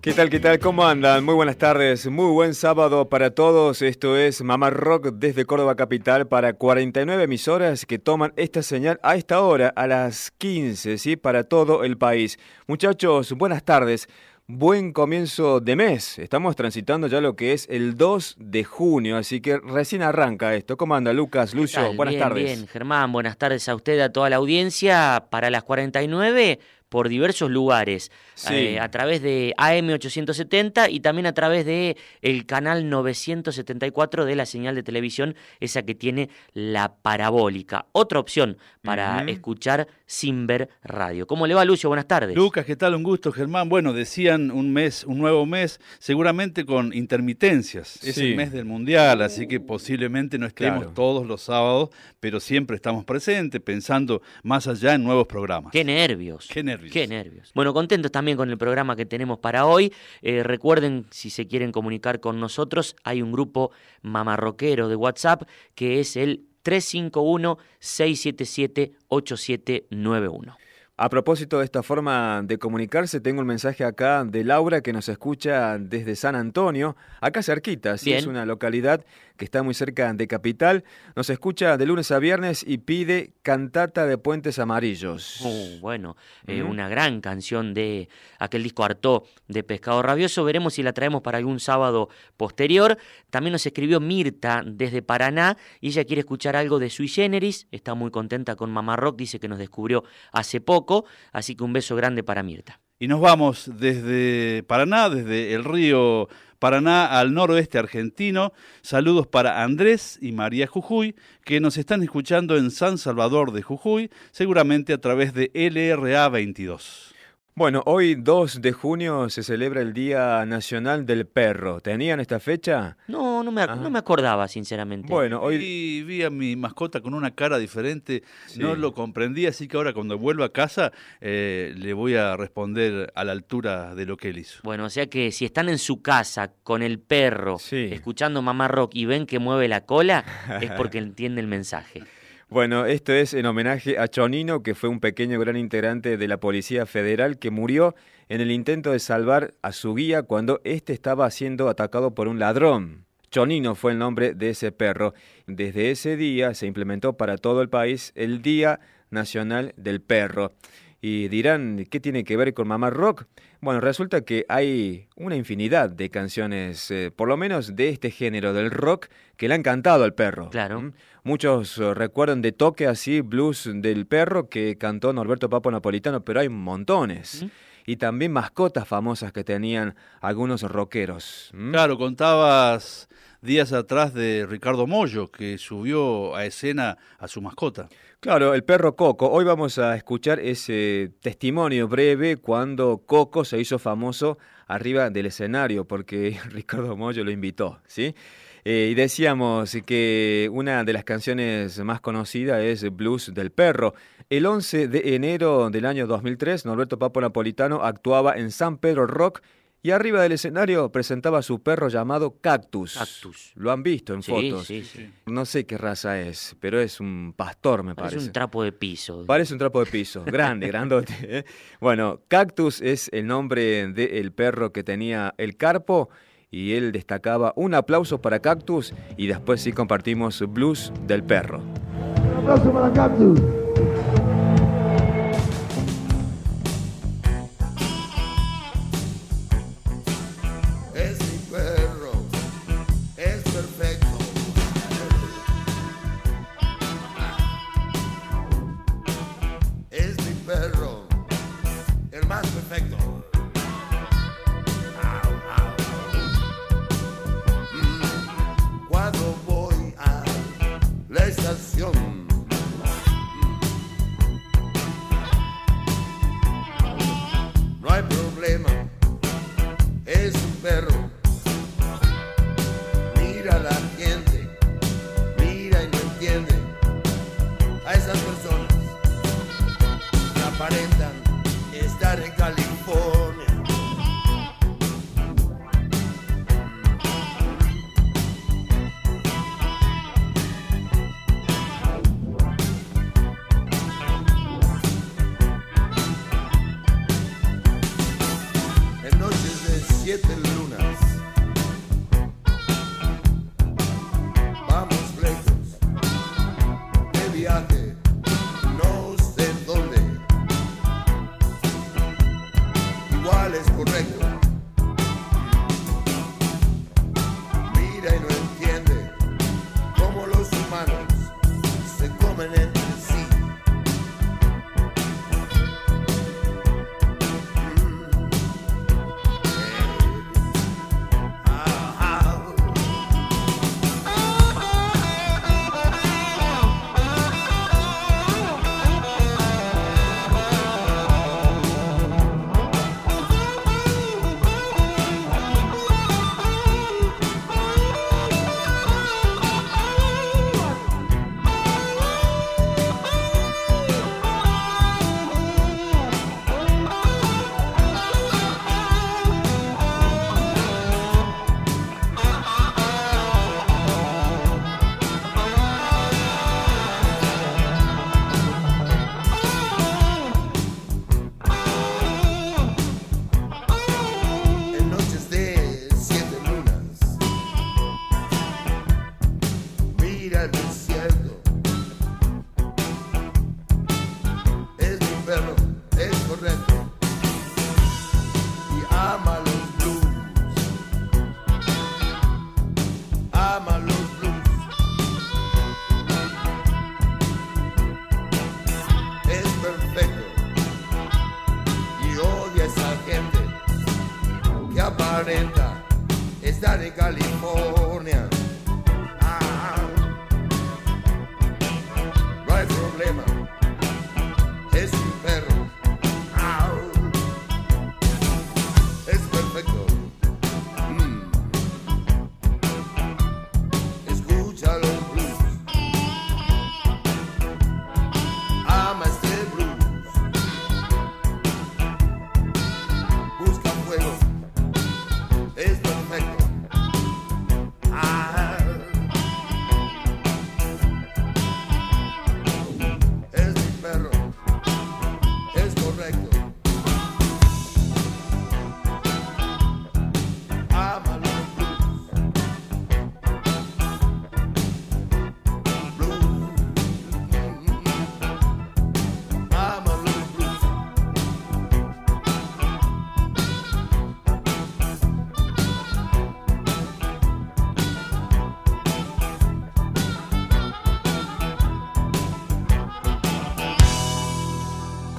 ¿Qué tal, qué tal? ¿Cómo andan? Muy buenas tardes, muy buen sábado para todos. Esto es Mamá Rock desde Córdoba Capital para 49 emisoras que toman esta señal a esta hora, a las 15, ¿sí? Para todo el país. Muchachos, buenas tardes. Buen comienzo de mes. Estamos transitando ya lo que es el 2 de junio, así que recién arranca esto. ¿Cómo anda, Lucas, Lucio? Buenas bien, tardes. Bien, Germán, buenas tardes a usted, a toda la audiencia. Para las 49 por diversos lugares, Sí. eh, a través de AM870 y también a través de el canal 974 de la señal de televisión, esa que tiene la parabólica. Otra opción para escuchar sin ver radio. ¿Cómo le va, Lucio? Buenas tardes. Lucas, ¿qué tal? Un gusto, Germán. Bueno, decían un mes, un nuevo mes, seguramente con intermitencias. Es el mes del Mundial, así que posiblemente no estemos Claro. todos los sábados, pero siempre estamos presentes, pensando más allá en nuevos programas. Qué nervios. Qué nervios. Qué nervios. Bueno, contentos también con el programa que tenemos para hoy. Eh, recuerden, si se quieren comunicar con nosotros, hay un grupo mamarroquero de WhatsApp que es el 351-677-8791. A propósito de esta forma de comunicarse, tengo un mensaje acá de Laura que nos escucha desde San Antonio, acá cerquita, sí, es una localidad que está muy cerca de Capital. Nos escucha de lunes a viernes y pide Cantata de Puentes Amarillos. Uh, bueno, eh, una gran canción de aquel disco Artó de Pescado Rabioso. Veremos si la traemos para algún sábado posterior. También nos escribió Mirta desde Paraná y ella quiere escuchar algo de Sui Generis. Está muy contenta con Mamá Rock, dice que nos descubrió hace poco. Así que un beso grande para Mirta. Y nos vamos desde Paraná, desde el río Paraná al noroeste argentino. Saludos para Andrés y María Jujuy, que nos están escuchando en San Salvador de Jujuy, seguramente a través de LRA 22. Bueno, hoy 2 de junio se celebra el Día Nacional del Perro. ¿Tenían esta fecha? No, no me, ac- Ajá. no me acordaba, sinceramente. Bueno, hoy... Y vi a mi mascota con una cara diferente, Sí. no lo comprendí, así que ahora cuando vuelva a casa eh, le voy a responder a la altura de lo que él hizo. Bueno, o sea que si están en su casa con el perro, Sí. escuchando Mamá Rock y ven que mueve la cola, es porque entiende el mensaje. Bueno, esto es en homenaje a Chonino, que fue un pequeño gran integrante de la Policía Federal que murió en el intento de salvar a su guía cuando éste estaba siendo atacado por un ladrón. Chonino fue el nombre de ese perro. Desde ese día se implementó para todo el país el Día Nacional del Perro. Y dirán, ¿qué tiene que ver con Mamá Rock? Bueno, resulta que hay una infinidad de canciones, eh, por lo menos de este género del rock, que le han cantado al perro. Claro. ¿Mm? Muchos eh, recuerdan de toque así, blues del perro que cantó Norberto Papo Napolitano, pero hay montones. Y también mascotas famosas que tenían algunos rockeros. ¿Mm? Claro, contabas días atrás de Ricardo Mollo, que subió a escena a su mascota. Claro, el perro Coco. Hoy vamos a escuchar ese testimonio breve cuando Coco se hizo famoso arriba del escenario, porque Ricardo Mollo lo invitó, ¿sí? Eh, y decíamos que una de las canciones más conocidas es Blues del Perro. El 11 de enero del año 2003, Norberto Papo Napolitano actuaba en San Pedro Rock y arriba del escenario presentaba a su perro llamado Cactus. Cactus. Lo han visto en Sí, fotos. sí, sí. No sé qué raza es, pero es un pastor, me Parece parece. un trapo de piso. Parece un trapo de piso, grande, grandote. ¿eh? Bueno, Cactus es el nombre del perro que tenía el Carpo y él destacaba un aplauso para Cactus y después sí compartimos Blues del perro. Un aplauso para Cactus.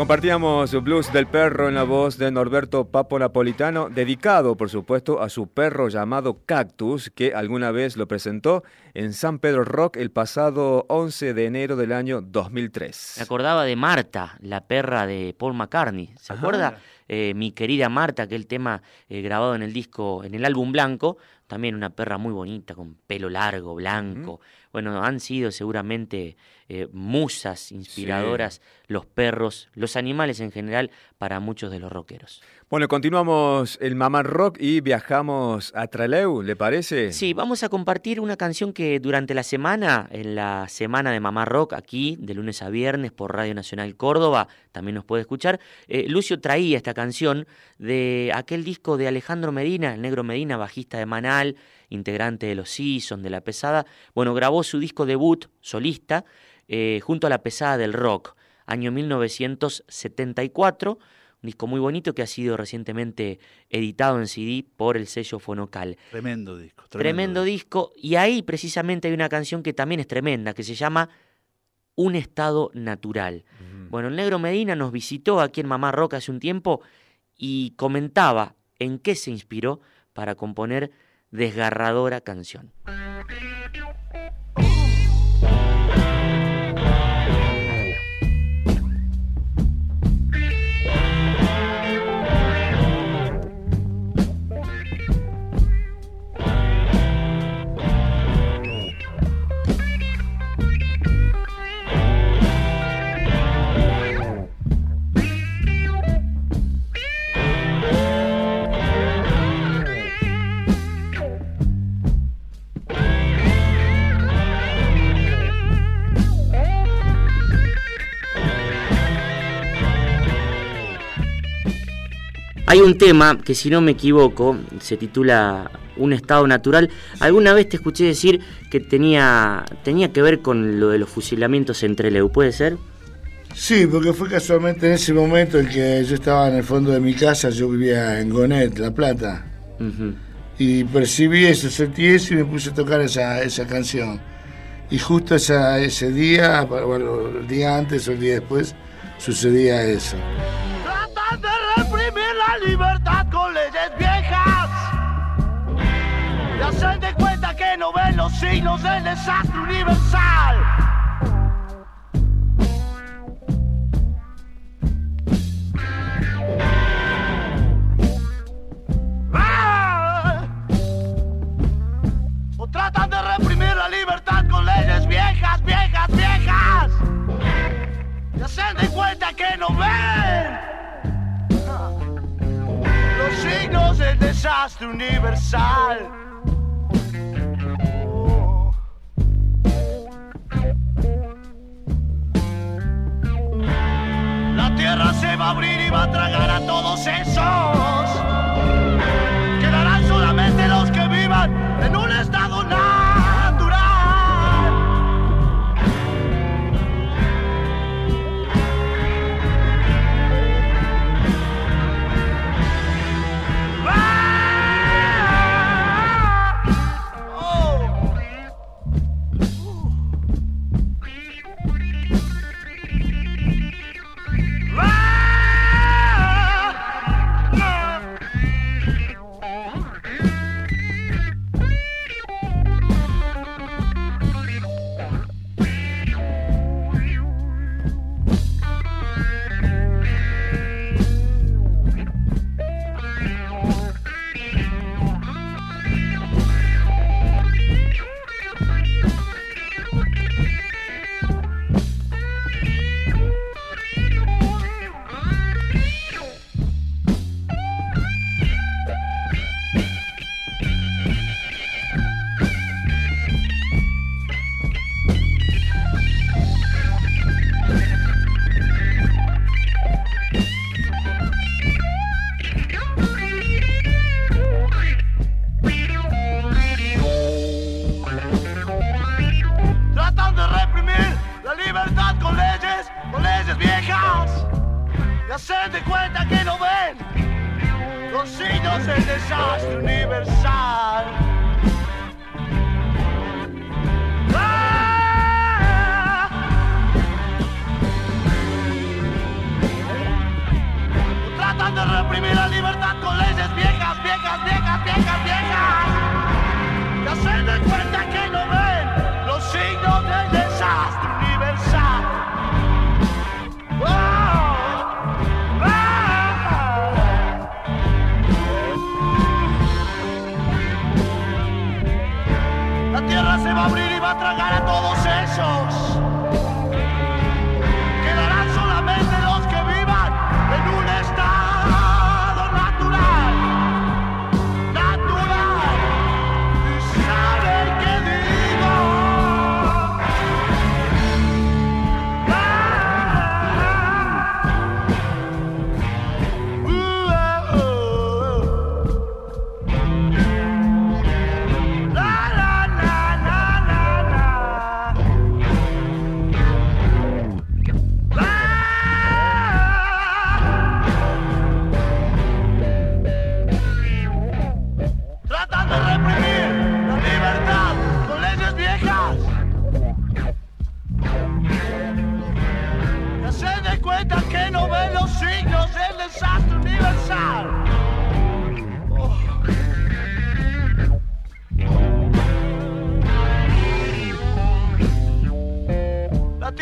Compartíamos Blues del Perro en la voz de Norberto Papo Napolitano, dedicado, por supuesto, a su perro llamado Cactus, que alguna vez lo presentó en San Pedro Rock el pasado 11 de enero del año 2003. Me acordaba de Marta, la perra de Paul McCartney. ¿Se Ajá. acuerda? Eh, mi querida Marta, aquel tema eh, grabado en el disco, en el álbum blanco. También una perra muy bonita, con pelo largo, blanco. Bueno, han sido seguramente eh, musas inspiradoras los perros, los animales en general, para muchos de los rockeros. Bueno, continuamos el Mamá Rock y viajamos a Trelew, ¿le parece? Sí, vamos a compartir una canción que durante la semana, en la semana de Mamá Rock, aquí, de lunes a viernes, por Radio Nacional Córdoba, también nos puede escuchar. eh, Lucio traía esta canción de aquel disco de Alejandro Medina, el negro Medina, bajista de Manal, integrante de los Seasons, de La Pesada. Bueno, grabó su disco debut solista eh, junto a La Pesada del Rock, año 1974. Un disco muy bonito que ha sido recientemente editado en CD por el sello Fonocal. Tremendo disco. Tremendo disco. Y ahí precisamente hay una canción que también es tremenda, que se llama Un estado natural. Bueno, el negro Medina nos visitó aquí en Mamá Roca hace un tiempo y comentaba en qué se inspiró para componer desgarradora canción. Un tema que si no me equivoco se titula Un estado natural. Alguna vez te escuché decir que tenía, tenía que ver con lo de los fusilamientos entre Leu, ¿puede ser? Sí, porque fue casualmente en ese momento en que yo estaba en el fondo de mi casa, yo vivía en Gonet, La Plata, y percibí eso, sentí eso y me puse a tocar esa, esa canción. Y justo esa- ese día, bueno, el día antes o el día después, sucedía eso. Los signos del desastre universal. ¡Ah! O tratan de reprimir la libertad con leyes viejas, viejas, viejas. Y hacen de cuenta que no ven los signos del desastre universal. Tierra se va a abrir y va a tragar a todos esos. Y hacen de cuenta que no ven los signos del desastre universal. ¡Ah! Tratan de reprimir la libertad con leyes viejas, viejas, viejas, viejas, viejas. Y hacen de cuenta que va a tragar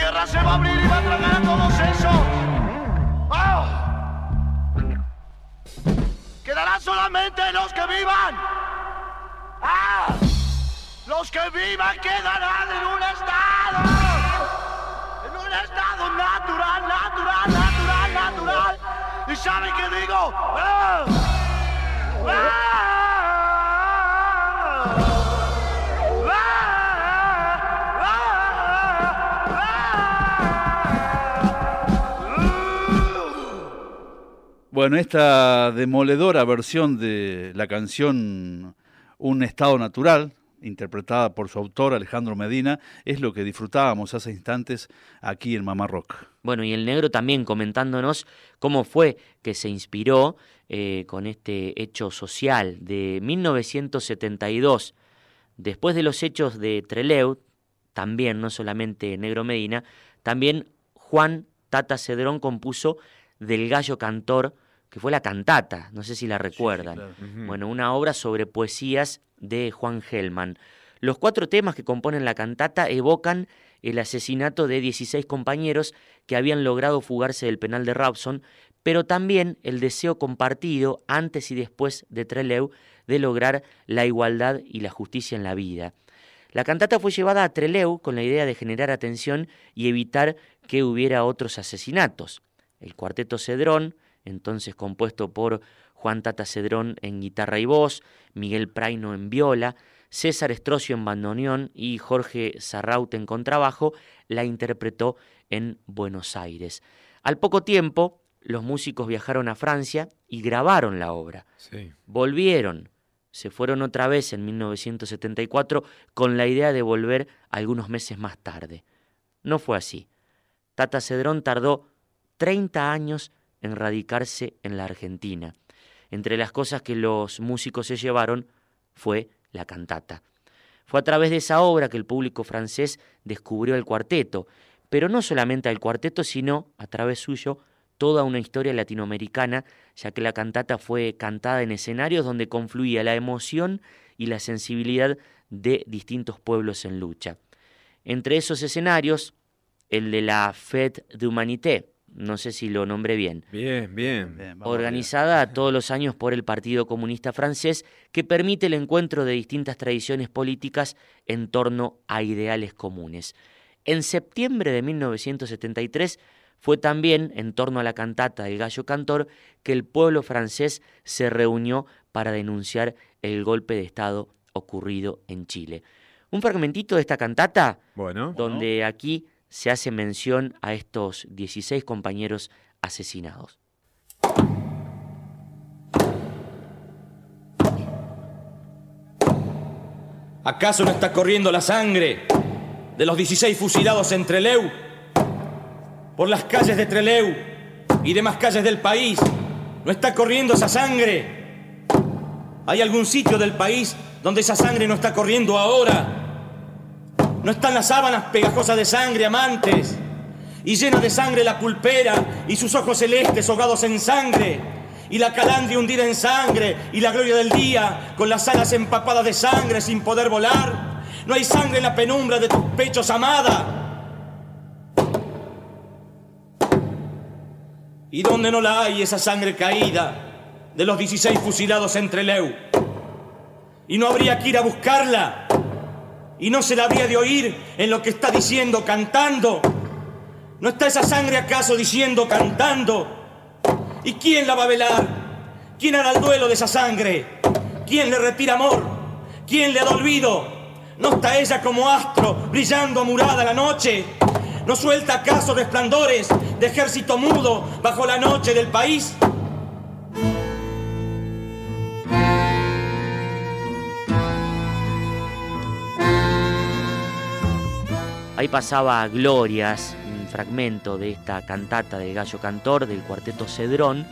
tierra se va a abrir y va a tragar a todos esos. ¡Oh! Quedarán solamente los que vivan. ¡Ah! Los que vivan quedarán en un estado. En un estado natural, natural, natural, natural. ¿Y saben qué digo? ¡Ah! ¡Ah! Bueno, esta demoledora versión de la canción Un estado natural, interpretada por su autor Alejandro Medina, es lo que disfrutábamos hace instantes aquí en Mamá Rock. Bueno, y el negro también comentándonos cómo fue que se inspiró eh, con este hecho social de 1972. Después de los hechos de Trelew, también, no solamente Negro Medina, también Juan Tata Cedrón compuso Del Gallo Cantor, que fue la cantata, no sé si la recuerdan. Bueno, una obra sobre poesías de Juan Gelman. Los cuatro temas que componen la cantata evocan el asesinato de 16 compañeros que habían logrado fugarse del penal de Robson, pero también el deseo compartido antes y después de Trelew de lograr la igualdad y la justicia en la vida. La cantata fue llevada a Trelew con la idea de generar atención y evitar que hubiera otros asesinatos. El cuarteto Cedrón, entonces compuesto por Juan Tata Cedrón en guitarra y voz, Miguel Praino en viola, César Estrocio en bandoneón y Jorge Sarraute en contrabajo, la interpretó en Buenos Aires. Al poco tiempo, los músicos viajaron a Francia y grabaron la obra. Volvieron, se fueron otra vez en 1974 con la idea de volver algunos meses más tarde. No fue así. Tata Cedrón tardó 30 años en radicarse en la Argentina. Entre las cosas que los músicos se llevaron fue la cantata. Fue a través de esa obra que el público francés descubrió el cuarteto, pero no solamente al cuarteto, sino a través suyo toda una historia latinoamericana, ya que la cantata fue cantada en escenarios donde confluía la emoción y la sensibilidad de distintos pueblos en lucha. Entre esos escenarios, el de la Fête d'Humanité, no sé si lo nombré bien. Bien, bien. organizada todos los años por el Partido Comunista Francés, que permite el encuentro de distintas tradiciones políticas en torno a ideales comunes. En septiembre de 1973 fue también en torno a la cantata del gallo cantor que el pueblo francés se reunió para denunciar el golpe de Estado ocurrido en Chile. Un fragmentito de esta cantata, bueno, donde aquí se hace mención a estos 16 compañeros asesinados. ¿Acaso no está corriendo la sangre de los 16 fusilados en Treleu? Por las calles de Treleu y demás calles del país, ¿no está corriendo esa sangre? ¿Hay algún sitio del país donde esa sangre no está corriendo ahora? No están las sábanas pegajosas de sangre, amantes, y llena de sangre la pulpera y sus ojos celestes ahogados en sangre, y la calandria hundida en sangre, y la gloria del día con las alas empapadas de sangre sin poder volar. No hay sangre en la penumbra de tus pechos, amada. ¿Y dónde no la hay esa sangre caída de los 16 fusilados entre Leu? ¿Y no habría que ir a buscarla? Y no se la había de oír en lo que está diciendo cantando. ¿No está esa sangre acaso diciendo cantando? ¿Y quién la va a velar? ¿Quién hará el duelo de esa sangre? ¿Quién le retira amor? ¿Quién le da olvido? ¿No está ella como astro brillando amurada la noche? ¿No suelta acaso resplandores de ejército mudo bajo la noche del país? Ahí pasaba Glorias, un fragmento de esta cantata del gallo cantor del cuarteto Cedrón,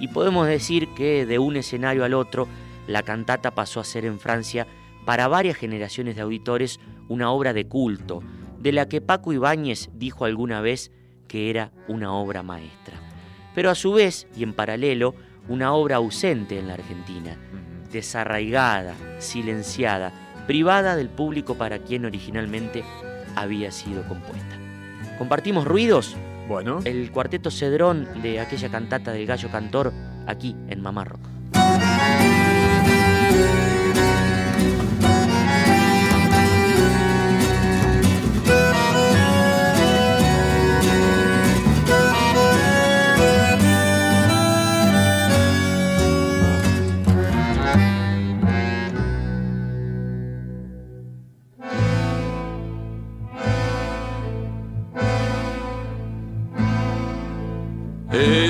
y podemos decir que de un escenario al otro, la cantata pasó a ser en Francia para varias generaciones de auditores una obra de culto, de la que Paco Ibáñez dijo alguna vez que era una obra maestra. Pero a su vez, y en paralelo, una obra ausente en la Argentina, desarraigada, silenciada, privada del público para quien originalmente había sido compuesta. Compartimos ruidos. Bueno. El cuarteto Cedrón de aquella cantata del gallo cantor aquí en Mamá Rock.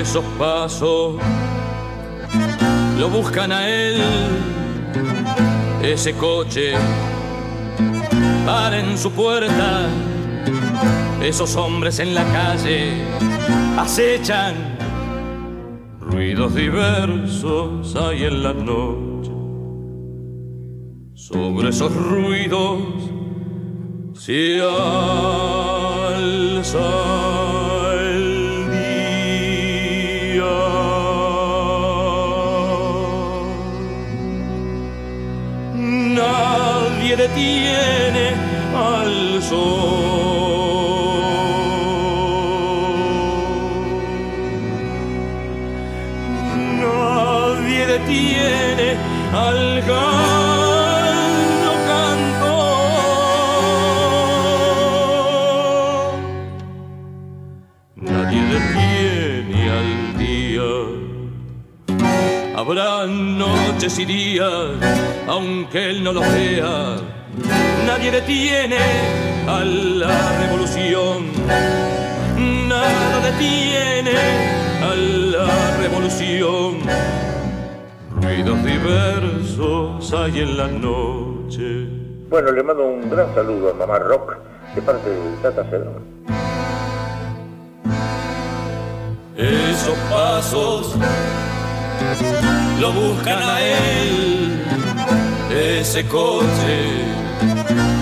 Esos pasos lo buscan a él, ese coche para en su puerta, esos hombres en la calle acechan, ruidos diversos hay en la noche, sobre esos ruidos se alza Detiene al sol. Nadie detiene al gallo cantor. Nadie detiene al día. Habrá noches y días, aunque él no lo vea. Nadie detiene a la revolución. Nada detiene a la revolución. Ruidos diversos hay en la noche. Bueno, le mando un gran saludo a Mamá Rock de parte de Tata Cedrón. Esos pasos lo buscan a él, ese coche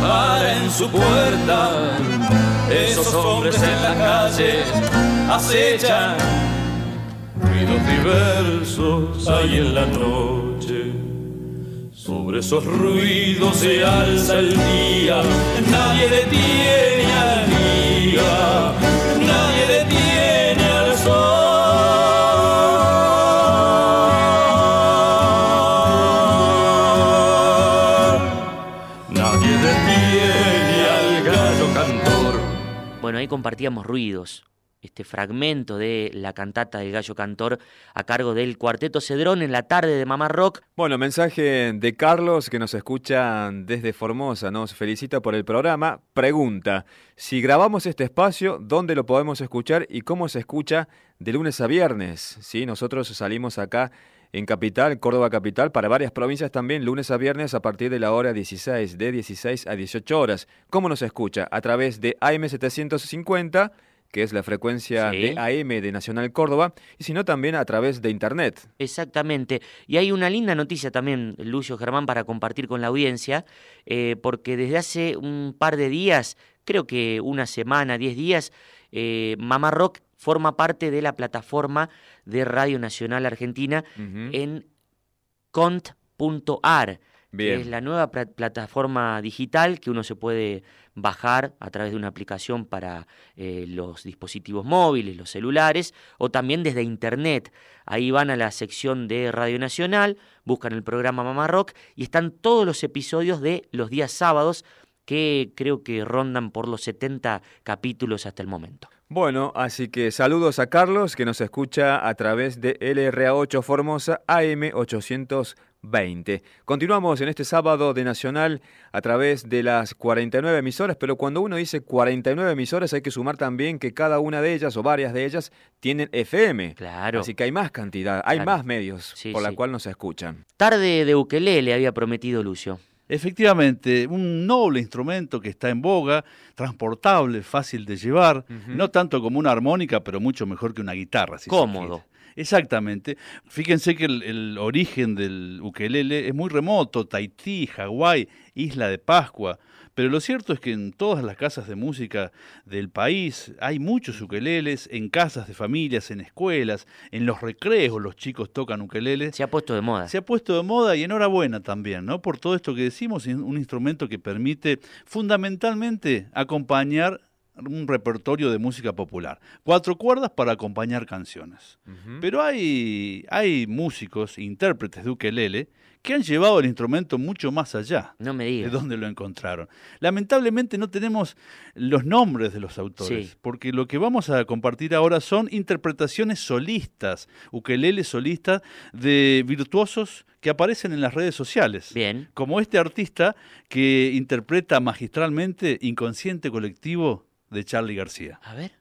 en su puerta, esos hombres en la calle acechan, ruidos diversos hay en la noche. Sobre esos ruidos se alza el día, nadie detiene al día, ahí compartíamos ruidos. Este fragmento de la cantata del gallo cantor a cargo del cuarteto Cedrón en la tarde de Mamá Rock. Bueno, mensaje de Carlos que nos escucha desde Formosa, nos felicita por el programa. Pregunta, si grabamos este espacio, ¿dónde lo podemos escuchar y cómo se escucha de lunes a viernes? ¿Sí? Nosotros salimos acá en Capital, Córdoba Capital, para varias provincias también, lunes a viernes a partir de la hora 16, de 16 a 18 horas. ¿Cómo nos escucha? A través de AM750 que es la frecuencia Sí. de AM de Nacional Córdoba, y si no también a través de Internet. Exactamente. Y hay una linda noticia también, Lucio Germán, para compartir con la audiencia, eh, porque desde hace un par de días, creo que una semana, diez días, eh, Mamá Rock forma parte de la plataforma de Radio Nacional Argentina en cont.ar. que Bien. es la nueva pla- plataforma digital que uno se puede bajar a través de una aplicación para eh, los dispositivos móviles, los celulares, o también desde internet. Ahí van a la sección de Radio Nacional, buscan el programa Mamá Rock y están todos los episodios de los días sábados que creo que rondan por los 70 capítulos hasta el momento. Bueno, así que saludos a Carlos que nos escucha a través de LRA8 Formosa AM 820. Continuamos en este sábado de Nacional a través de las 49 emisoras, pero cuando uno dice 49 emisoras hay que sumar también que cada una de ellas o varias de ellas tienen FM. Claro. Así que hay más cantidad, hay Claro. más medios Sí, por la sí. cual nos escuchan. Tarde de ukelele había prometido Lucio. Efectivamente, un noble instrumento que está en boga, transportable, fácil de llevar, no tanto como una armónica, pero mucho mejor que una guitarra. si Cómodo. Exactamente. Fíjense que el, el origen del ukelele es muy remoto, Tahití, Hawái, Isla de Pascua. Pero lo cierto es que en todas las casas de música del país hay muchos ukeleles, en casas de familias, en escuelas, en los recreos los chicos tocan ukeleles. Se ha puesto de moda. Se ha puesto de moda y enhorabuena también, ¿no? Por todo esto que decimos, es un instrumento que permite fundamentalmente acompañar un repertorio de música popular. Cuatro cuerdas para acompañar canciones. Pero hay, hay músicos, intérpretes de ukelele, que han llevado el instrumento mucho más allá No me de digas. dónde lo encontraron. Lamentablemente no tenemos los nombres de los autores, Sí. porque lo que vamos a compartir ahora son interpretaciones solistas, ukelele solistas de virtuosos que aparecen en las redes sociales. Bien. Como este artista que interpreta magistralmente Inconsciente Colectivo de Charlie García. A ver.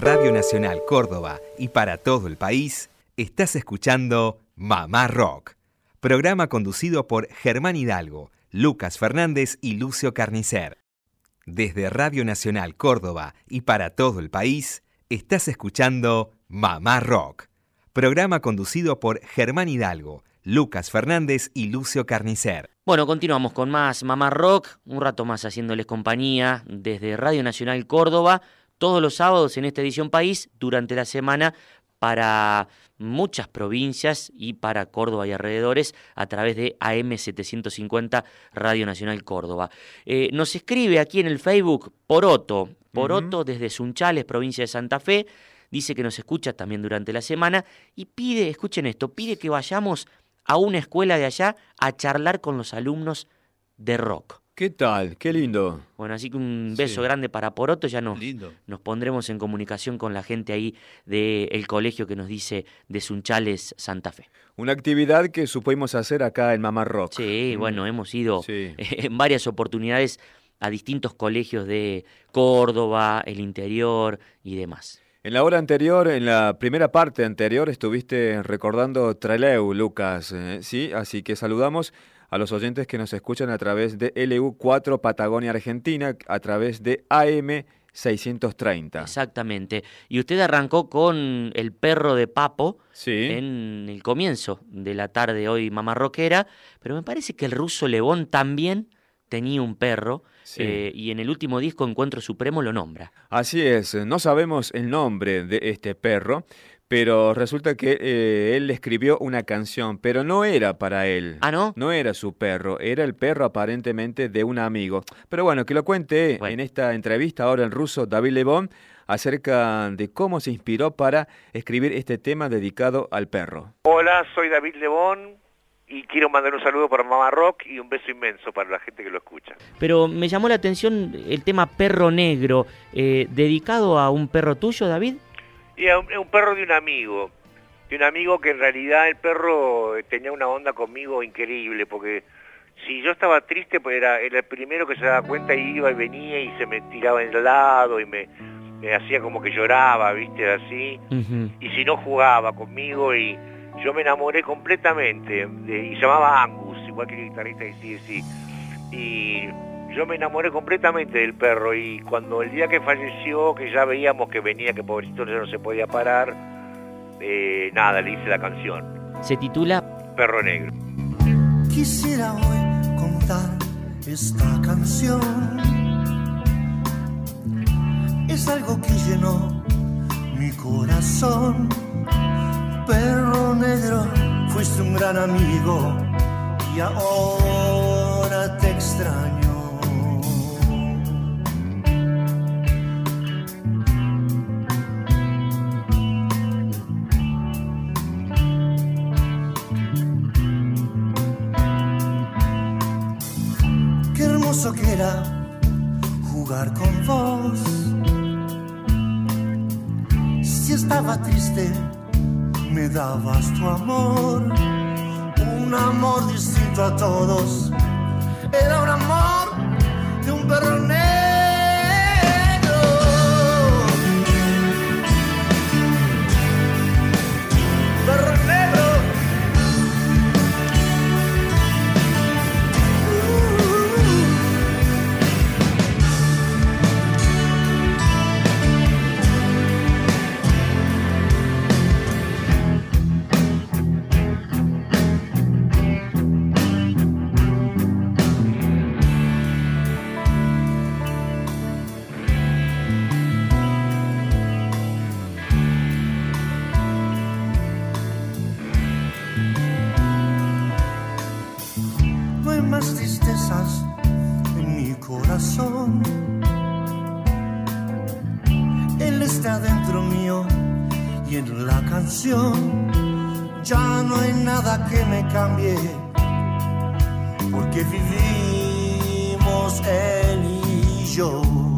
Radio Nacional Córdoba y para todo el país, estás escuchando Mamá Rock, programa conducido por Germán Hidalgo, Lucas Fernández y Lucio Carnicer. Desde Radio Nacional Córdoba y para todo el país, estás escuchando Mamá Rock, programa conducido por Germán Hidalgo, Lucas Fernández y Lucio Carnicer. Bueno, continuamos con más Mamá Rock, un rato más haciéndoles compañía desde Radio Nacional Córdoba, todos los sábados en esta edición País, durante la semana para muchas provincias y para Córdoba y alrededores a través de AM750 Radio Nacional Córdoba. Eh, nos escribe aquí en el Facebook Poroto, Poroto desde Sunchales, provincia de Santa Fe, dice que nos escucha también durante la semana y pide, escuchen esto, pide que vayamos a una escuela de allá a charlar con los alumnos de rock. ¿Qué tal? Qué lindo. Bueno, así que un beso grande para Poroto, ya nos, Lindo. nos pondremos en comunicación con la gente ahí del colegio que nos dice de Sunchales, Santa Fe. Una actividad que supimos hacer acá en Mamá Rock. Sí, bueno, hemos ido Sí. en varias oportunidades a distintos colegios de Córdoba, el interior y demás. En la hora anterior, en la primera parte anterior, estuviste recordando Treleu, Lucas, eh, ¿sí? Así que saludamos a los oyentes que nos escuchan a través de LU4 Patagonia Argentina, a través de AM 630. Exactamente. Y usted arrancó con el perro de Papo Sí. en el comienzo de la tarde hoy mamarroquera, pero me parece que el ruso Lebón también tenía un perro Sí. eh, y en el último disco Encuentro Supremo lo nombra. Así es, no sabemos el nombre de este perro, pero resulta que eh, él le escribió una canción, pero no era para él. ¿Ah, no? No era su perro, era el perro aparentemente de un amigo. Pero bueno, que lo cuente Bueno. en esta entrevista ahora el ruso David Lebón acerca de cómo se inspiró para escribir este tema dedicado al perro. Hola, soy David Lebón y quiero mandar un saludo para Mamá Rock y un beso inmenso para la gente que lo escucha. Pero me llamó la atención el tema Perro Negro, eh, dedicado a un perro tuyo, David. Es un, perro de un amigo, de un amigo que en realidad el perro eh, tenía una onda conmigo increíble, porque si yo estaba triste, pues era, era el primero que se daba cuenta y iba y venía y se me tiraba en el lado y me, me hacía como que lloraba, viste, así. Y si no jugaba conmigo y yo me enamoré completamente de- y llamaba Angus, igual que el guitarrista de sí. Y yo me enamoré completamente del perro y cuando el día que falleció, que ya veíamos que venía, que pobrecito ya no se podía parar, eh, nada, le hice la canción, Se titula Perro Negro. Quisiera hoy contar esta canción. Es algo que llenó mi corazón. Perro negro, fuiste un gran amigo y ahora te extraño. Jugar con vos. Si estaba triste, me dabas tu amor. Un amor distinto a todos. Era un amor ya no hay nada que me cambie. Porque vivimos él y yo.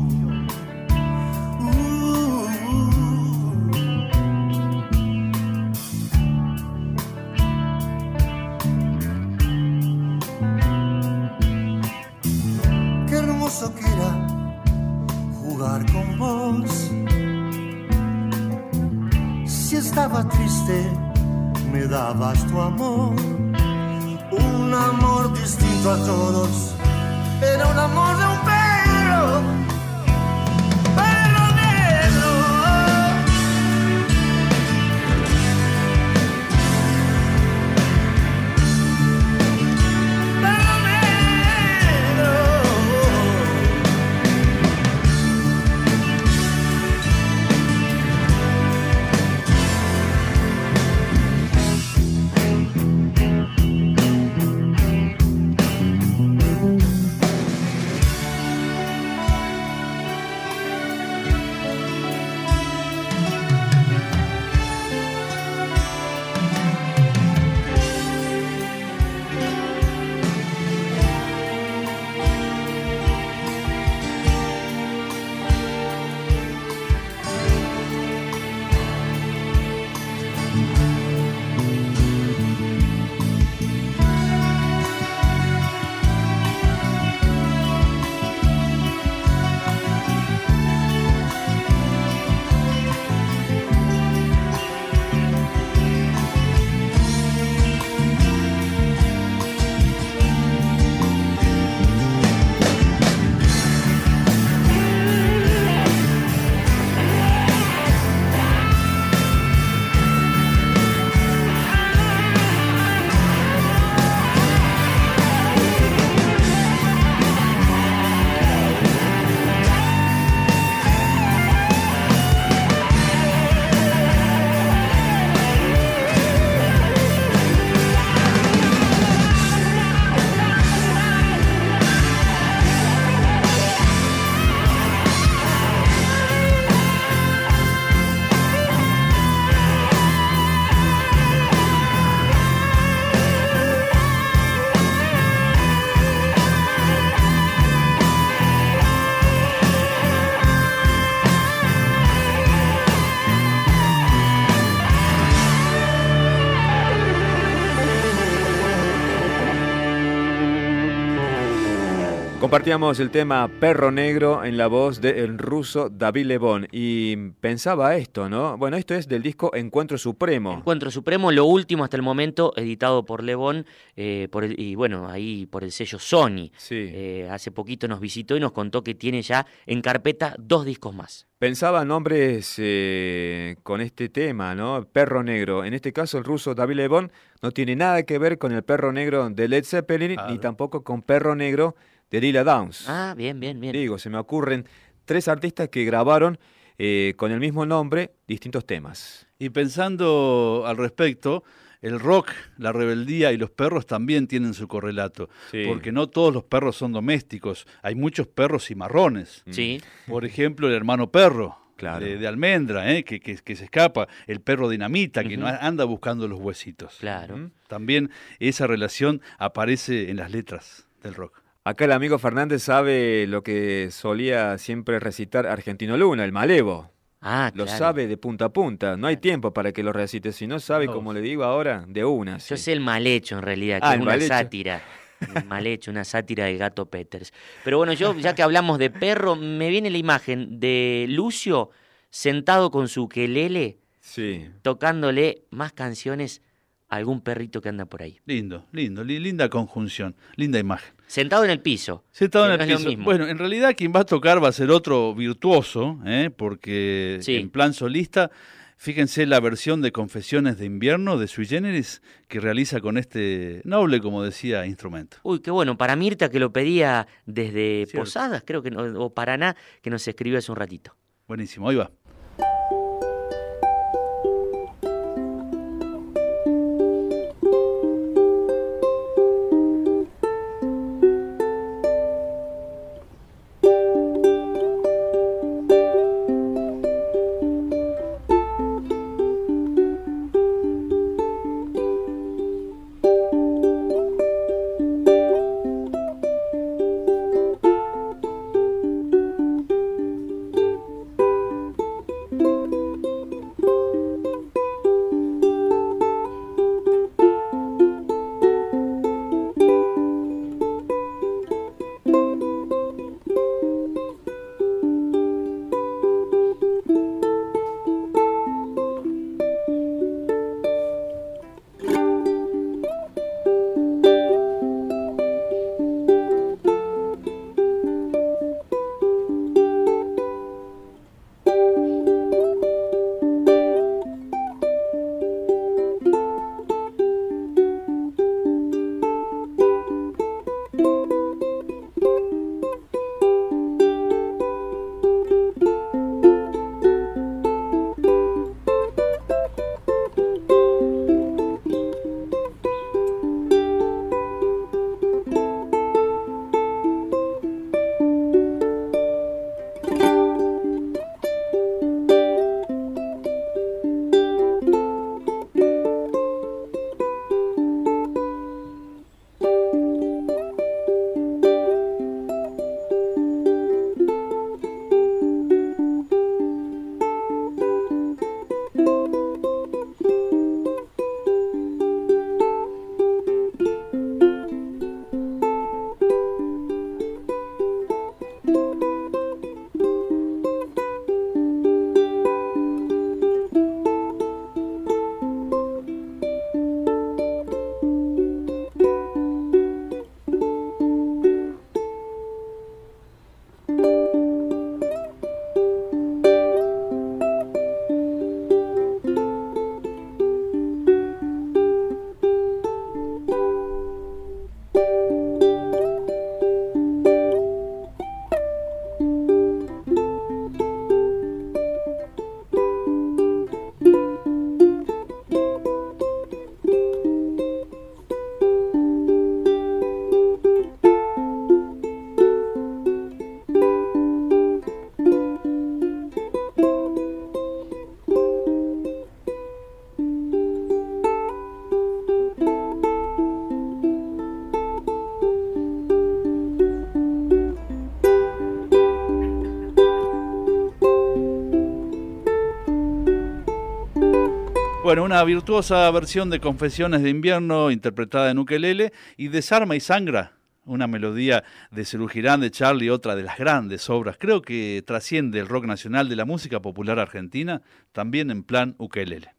Compartíamos el tema Perro Negro en la voz del ruso David Lebón y pensaba esto, ¿no? Bueno, esto es del disco Encuentro Supremo. Encuentro Supremo, lo último hasta el momento, editado por Lebón eh, por el- y bueno, ahí por el sello Sony. Sí. Eh, hace poquito nos visitó y nos contó que tiene ya en carpeta dos discos más. Pensaba nombres eh, con este tema, ¿no? Perro Negro. En este caso, el ruso David Lebón no tiene nada que ver con el Perro Negro de Led Zeppelin ni tampoco con Perro Negro de Lila Downs. Ah, bien, bien, bien. Digo, se me ocurren tres artistas que grabaron eh, con el mismo nombre distintos temas. Y pensando al respecto, el rock, la rebeldía y los perros también tienen su correlato. Sí. Porque no todos los perros son domésticos. Hay muchos perros cimarrones. Sí. Por ejemplo, el hermano perro. Claro. De, de almendra, ¿eh? que, que- que se escapa, el perro dinamita, que anda buscando los huesitos. Claro. También esa relación aparece en las letras del rock. Acá el amigo Fernández sabe lo que solía siempre recitar Argentino Luna, el malevo. Ah, Lo claro. sabe de punta a punta. No hay tiempo para que lo recite. Si no sabe, como le digo ahora, de una. Yo sí. sé el mal hecho en realidad, que Ah, es el una mal sátira. Mal hecho, una sátira del gato Peters. Pero bueno, yo, ya que hablamos de perro, me viene la imagen de Lucio sentado con su quelele, Sí. tocándole más canciones algún perrito que anda por ahí. Lindo, lindo, li- linda conjunción, linda imagen. Sentado en el piso. Sentado en el piso. Bueno, en realidad quien va a tocar va a ser otro virtuoso, ¿eh? porque Sí. en plan solista, fíjense la versión de Confesiones de Invierno de Sui Generis que realiza con este noble, como decía, instrumento. Uy, qué bueno. Para Mirta, que lo pedía desde Cierto. Posadas, creo que, no- o Paraná, que nos escribió hace un ratito. Buenísimo, ahí va. Una virtuosa versión de Confesiones de Invierno interpretada en ukelele y Desarma y Sangra, una melodía de Cerú Girán, de Charlie, otra de las grandes obras. Creo que trasciende el rock nacional de la música popular argentina, también en plan ukelele.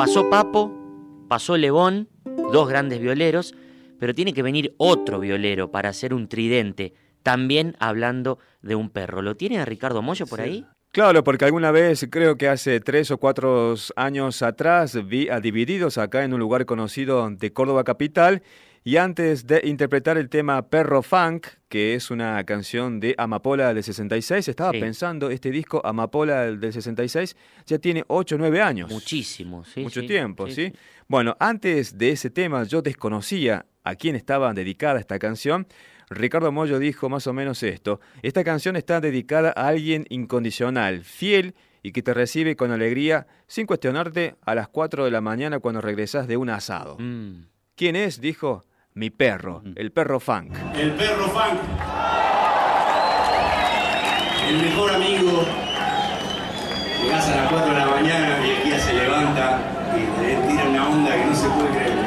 Pasó Papo, pasó Lebón, dos grandes violeros, pero tiene que venir otro violero para hacer un tridente, también hablando de un perro. ¿Lo tiene a Ricardo Mollo por ahí? Claro, porque alguna vez, creo que hace tres o cuatro años atrás, vi a Divididos acá en un lugar conocido de Córdoba Capital y antes de interpretar el tema Perro Funk, que es una canción de Amapola del 66, estaba Sí. pensando, este disco Amapola del 66 ya tiene 8 o 9 años. Muchísimo, sí. Mucho sí, tiempo, sí, ¿sí? sí. Bueno, antes de ese tema yo desconocía a quién estaba dedicada esta canción. Ricardo Mollo dijo más o menos esto. Esta canción está dedicada a alguien incondicional, fiel y que te recibe con alegría sin cuestionarte a las 4 de la mañana cuando regresas de un asado. Mm. ¿Quién es? Dijo, mi perro, el perro funk. El perro funk. El mejor amigo. Llegás a las 4 de la mañana y el día se levanta y te tira una onda que no se puede creer.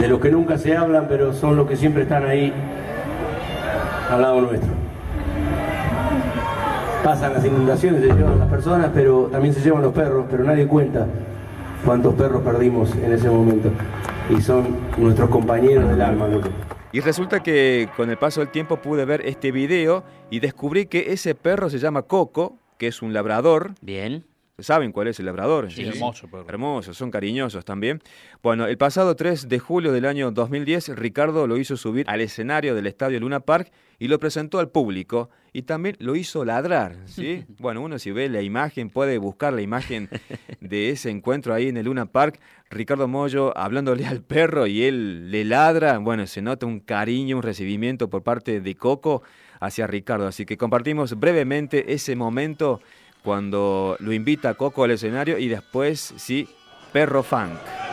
De los que nunca se hablan, pero son los que siempre están ahí al lado nuestro. Pasan las inundaciones, se llevan las personas, pero también se llevan los perros, pero nadie cuenta cuántos perros perdimos en ese momento. y son nuestros compañeros del alma, loco. Y resulta que con el paso del tiempo pude ver este video y descubrí que ese perro se llama Coco, que es un labrador. Bien. ¿Saben cuál es el labrador? Sí, hermoso perro. Hermosos, son cariñosos también. Bueno, el pasado 3 de julio del año 2010, Ricardo lo hizo subir al escenario del estadio Luna Park y lo presentó al público y también lo hizo ladrar, ¿sí? bueno, uno si ve la imagen puede buscar la imagen de ese encuentro ahí en el Luna Park, Ricardo Mollo hablándole al perro y él le ladra, bueno, se nota un cariño, un recibimiento por parte de Coco hacia Ricardo, así que compartimos brevemente ese momento cuando lo invita Coco al escenario y después, sí, perro funk.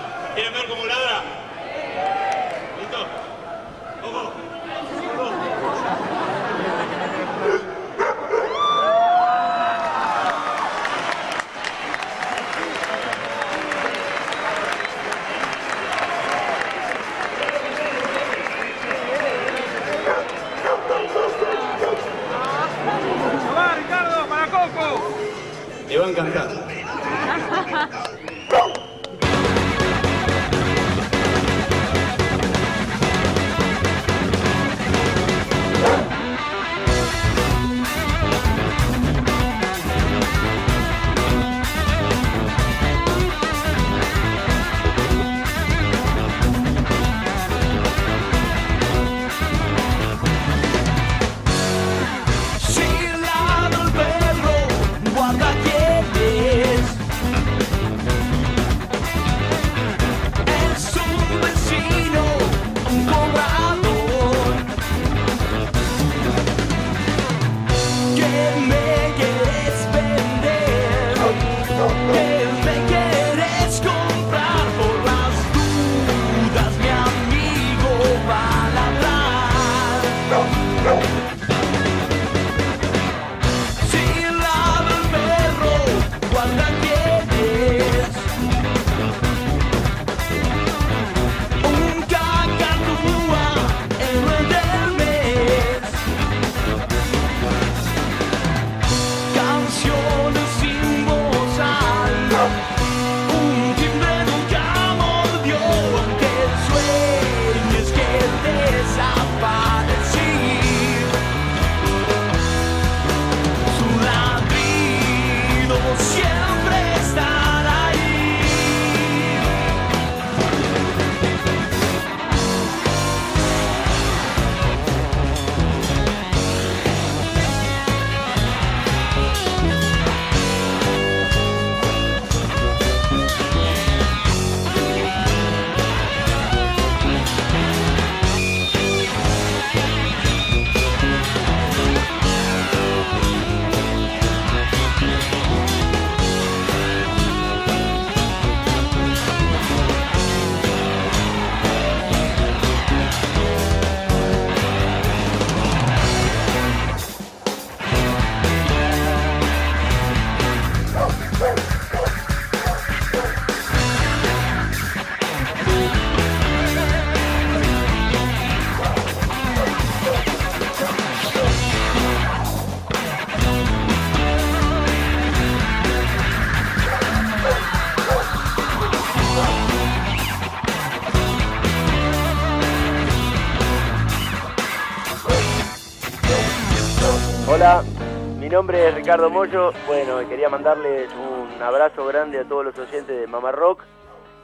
Ricardo Mollo. Bueno, quería mandarles un abrazo grande a todos los oyentes de Mamá Rock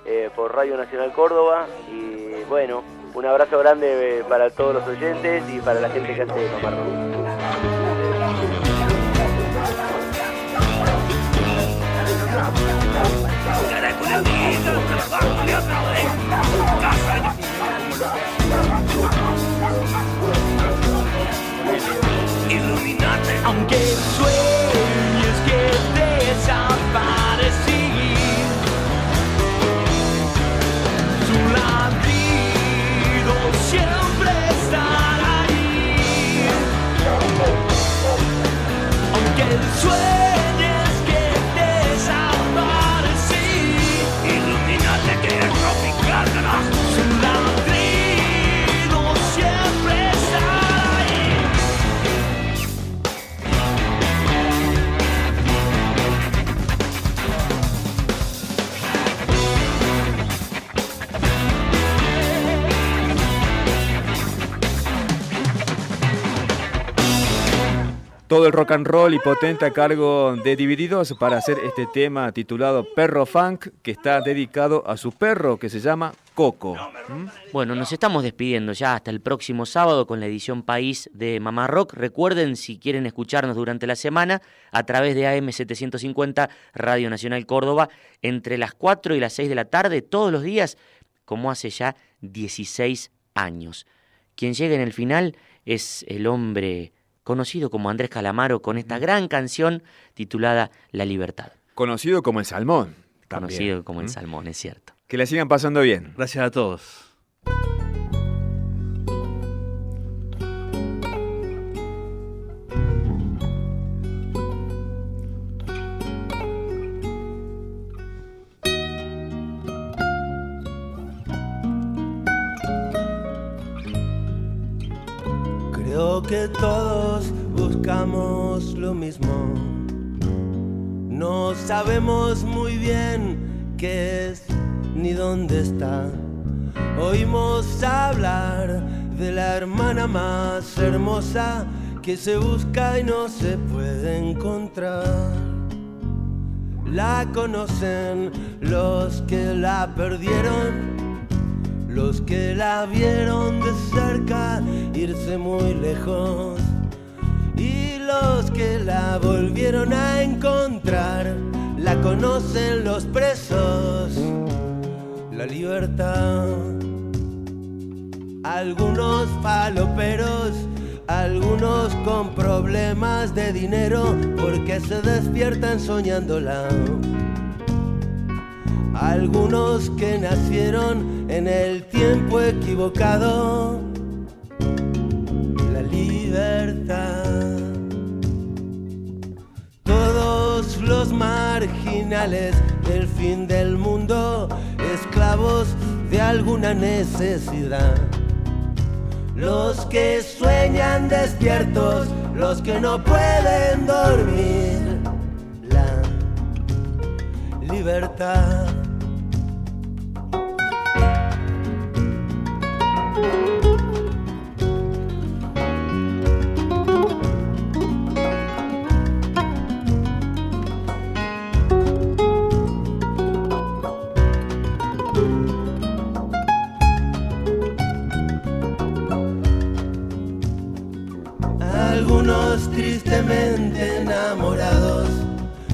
eh, por Radio Nacional Córdoba. Y bueno, un abrazo grande eh, para todos los oyentes y para la gente que hace Mamá Rock. Todo el rock and roll y potente a cargo de Divididos para hacer este tema titulado Perro Funk, que está dedicado a su perro que se llama Coco. ¿Mm? Bueno, nos estamos despidiendo ya hasta el próximo sábado con la edición País de Mamá Rock. Recuerden, si quieren escucharnos durante la semana, a través de AM750 Radio Nacional Córdoba, entre las 4 y las 6 de la tarde, todos los días, como hace ya 16 años. Quien llega en el final es el hombre conocido como Andrés Calamaro con esta gran canción titulada La Libertad. Conocido como el Salmón. Conocido como el Salmón, es cierto. Que la sigan pasando bien. Gracias a todos. Creo que todos buscamos lo mismo. No sabemos muy bien qué es ni dónde está. Oímos hablar de la hermana más hermosa que se busca y no se puede encontrar. La conocen los que la perdieron los que la vieron de cerca irse muy lejos y los que la volvieron a encontrar la conocen los presos. La libertad. Algunos paloperos algunos con problemas de dinero porque se despiertan soñándola. Algunos que nacieron en el tiempo equivocado, la libertad. Los marginales del fin del mundo, esclavos de alguna necesidad. Los que sueñan despiertos, los que no pueden dormir. La libertad. Enamorados,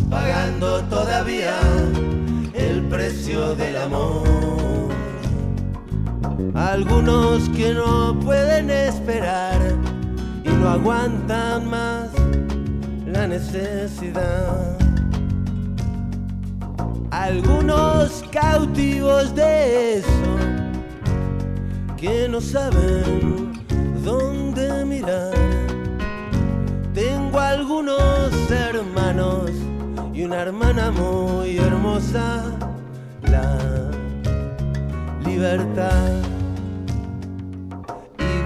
pagando todavía el precio del amor. Algunos que no pueden esperar y no aguantan más la necesidad. Algunos cautivos de eso que no saben dónde mirar. Tengo algunos hermanos y una hermana muy hermosa, la libertad.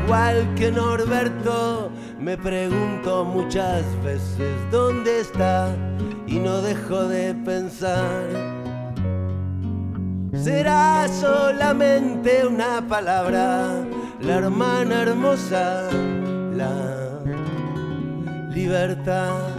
Igual que Norberto, me pregunto muchas veces dónde está y no dejo de pensar. Será solamente una palabra, la hermana hermosa, la libertad.